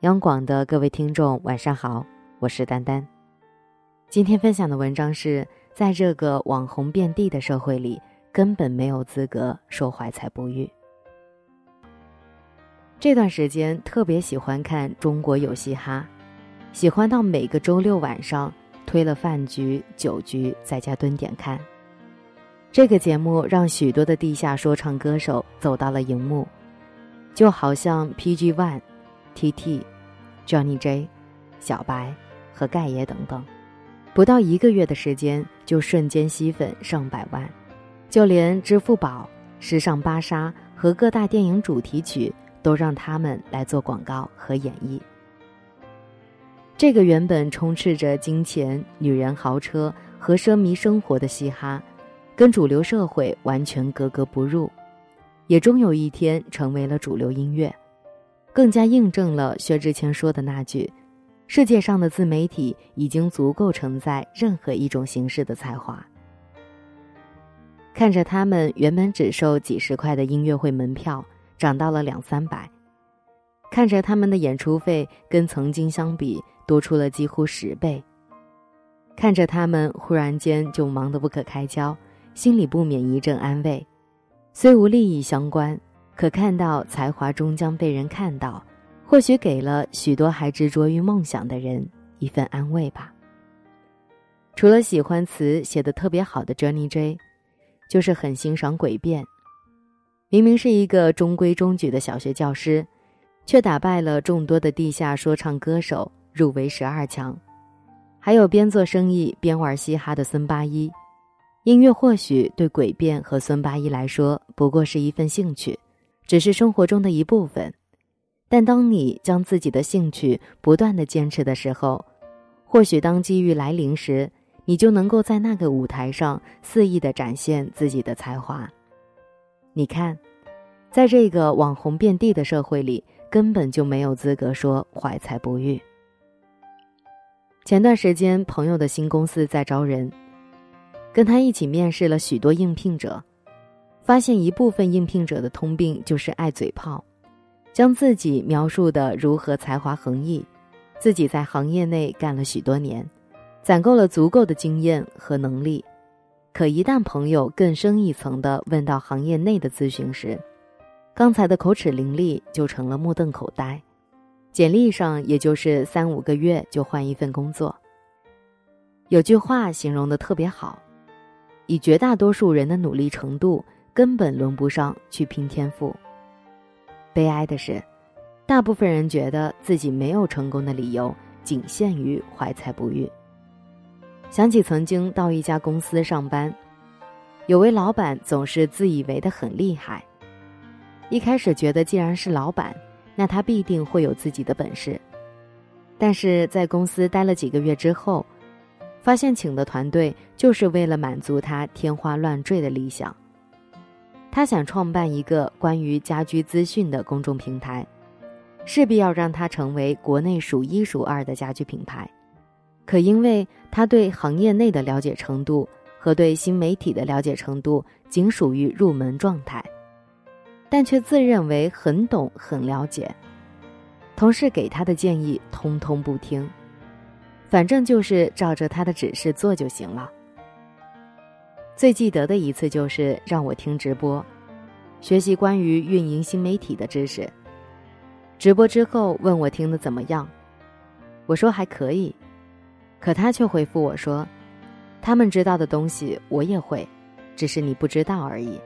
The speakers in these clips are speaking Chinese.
央广的各位听众，晚上好，我是丹丹。今天分享的文章是在这个网红遍地的社会里，根本没有资格说怀才不遇。这段时间特别喜欢看《中国有嘻哈》，喜欢到每个周六晚上推了饭局、酒局，在家蹲点看。这个节目让许多的地下说唱歌手走到了荧幕，就好像 PG One。T.T、Johnny J、小白和盖爷等等，不到一个月的时间就瞬间吸粉上百万，就连支付宝、时尚芭莎和各大电影主题曲都让他们来做广告和演绎。这个原本充斥着金钱、女人、豪车和奢靡生活的嘻哈，跟主流社会完全格格不入，也终有一天成为了主流音乐。更加印证了薛之谦说的那句：“世界上的自媒体已经足够承载任何一种形式的才华。”看着他们原本只收几十块的音乐会门票涨到了两三百，看着他们的演出费跟曾经相比多出了几乎十倍，看着他们忽然间就忙得不可开交，心里不免一阵安慰。虽无利益相关。可看到才华终将被人看到，或许给了许多还执着于梦想的人一份安慰吧。除了喜欢词写的特别好的 Johnny J，就是很欣赏诡辩。明明是一个中规中矩的小学教师，却打败了众多的地下说唱歌手，入围十二强。还有边做生意边玩嘻哈的孙八一，音乐或许对诡辩和孙八一来说不过是一份兴趣。只是生活中的一部分，但当你将自己的兴趣不断的坚持的时候，或许当机遇来临时，你就能够在那个舞台上肆意的展现自己的才华。你看，在这个网红遍地的社会里，根本就没有资格说怀才不遇。前段时间，朋友的新公司在招人，跟他一起面试了许多应聘者。发现一部分应聘者的通病就是爱嘴炮，将自己描述的如何才华横溢，自己在行业内干了许多年，攒够了足够的经验和能力，可一旦朋友更深一层的问到行业内的咨询时，刚才的口齿伶俐就成了目瞪口呆，简历上也就是三五个月就换一份工作。有句话形容的特别好，以绝大多数人的努力程度。根本轮不上去拼天赋。悲哀的是，大部分人觉得自己没有成功的理由仅限于怀才不遇。想起曾经到一家公司上班，有位老板总是自以为的很厉害。一开始觉得既然是老板，那他必定会有自己的本事。但是在公司待了几个月之后，发现请的团队就是为了满足他天花乱坠的理想。他想创办一个关于家居资讯的公众平台，势必要让它成为国内数一数二的家居品牌。可因为他对行业内的了解程度和对新媒体的了解程度仅属于入门状态，但却自认为很懂很了解，同事给他的建议通通不听，反正就是照着他的指示做就行了。最记得的一次就是让我听直播，学习关于运营新媒体的知识。直播之后问我听的怎么样，我说还可以，可他却回复我说：“他们知道的东西我也会，只是你不知道而已。”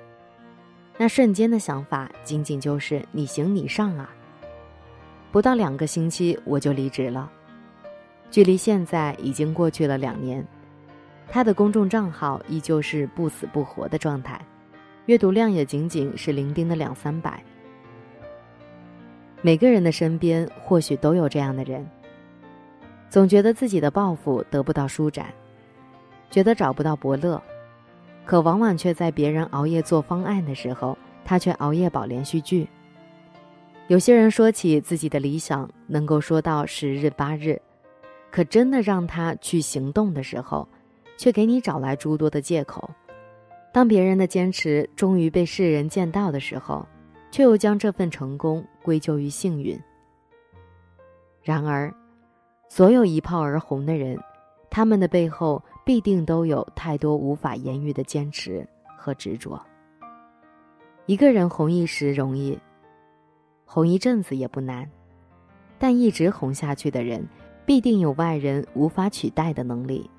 那瞬间的想法仅仅就是你行你上啊！不到两个星期我就离职了，距离现在已经过去了两年。他的公众账号依旧是不死不活的状态，阅读量也仅仅是零丁的两三百。每个人的身边或许都有这样的人，总觉得自己的抱负得不到舒展，觉得找不到伯乐，可往往却在别人熬夜做方案的时候，他却熬夜保连续剧。有些人说起自己的理想，能够说到十日八日，可真的让他去行动的时候。却给你找来诸多的借口。当别人的坚持终于被世人见到的时候，却又将这份成功归咎于幸运。然而，所有一炮而红的人，他们的背后必定都有太多无法言喻的坚持和执着。一个人红一时容易，红一阵子也不难，但一直红下去的人，必定有外人无法取代的能力。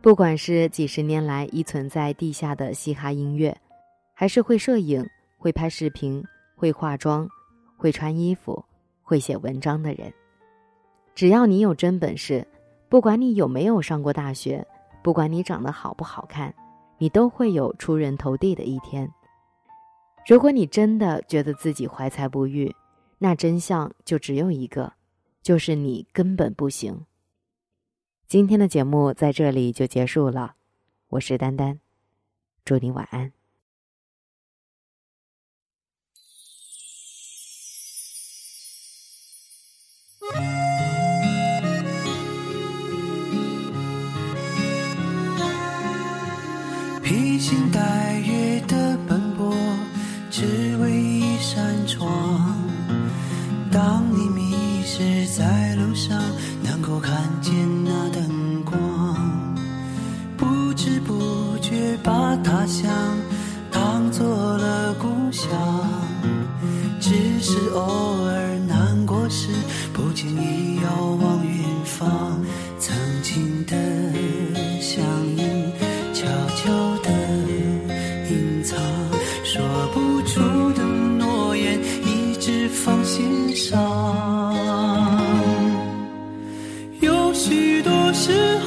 不管是几十年来依存在地下的嘻哈音乐，还是会摄影、会拍视频、会化妆、会穿衣服、会写文章的人，只要你有真本事，不管你有没有上过大学，不管你长得好不好看，你都会有出人头地的一天。如果你真的觉得自己怀才不遇，那真相就只有一个，就是你根本不行。今天的节目在这里就结束了，我是丹丹，祝你晚安。披星戴月的奔波，只为一扇窗。当你迷失在路上，不知不觉把他乡当做了故乡。只是偶尔难过时，不经意遥望远方，曾经的乡音，悄悄地隐藏，说不出的诺言，一直放心上。有许多事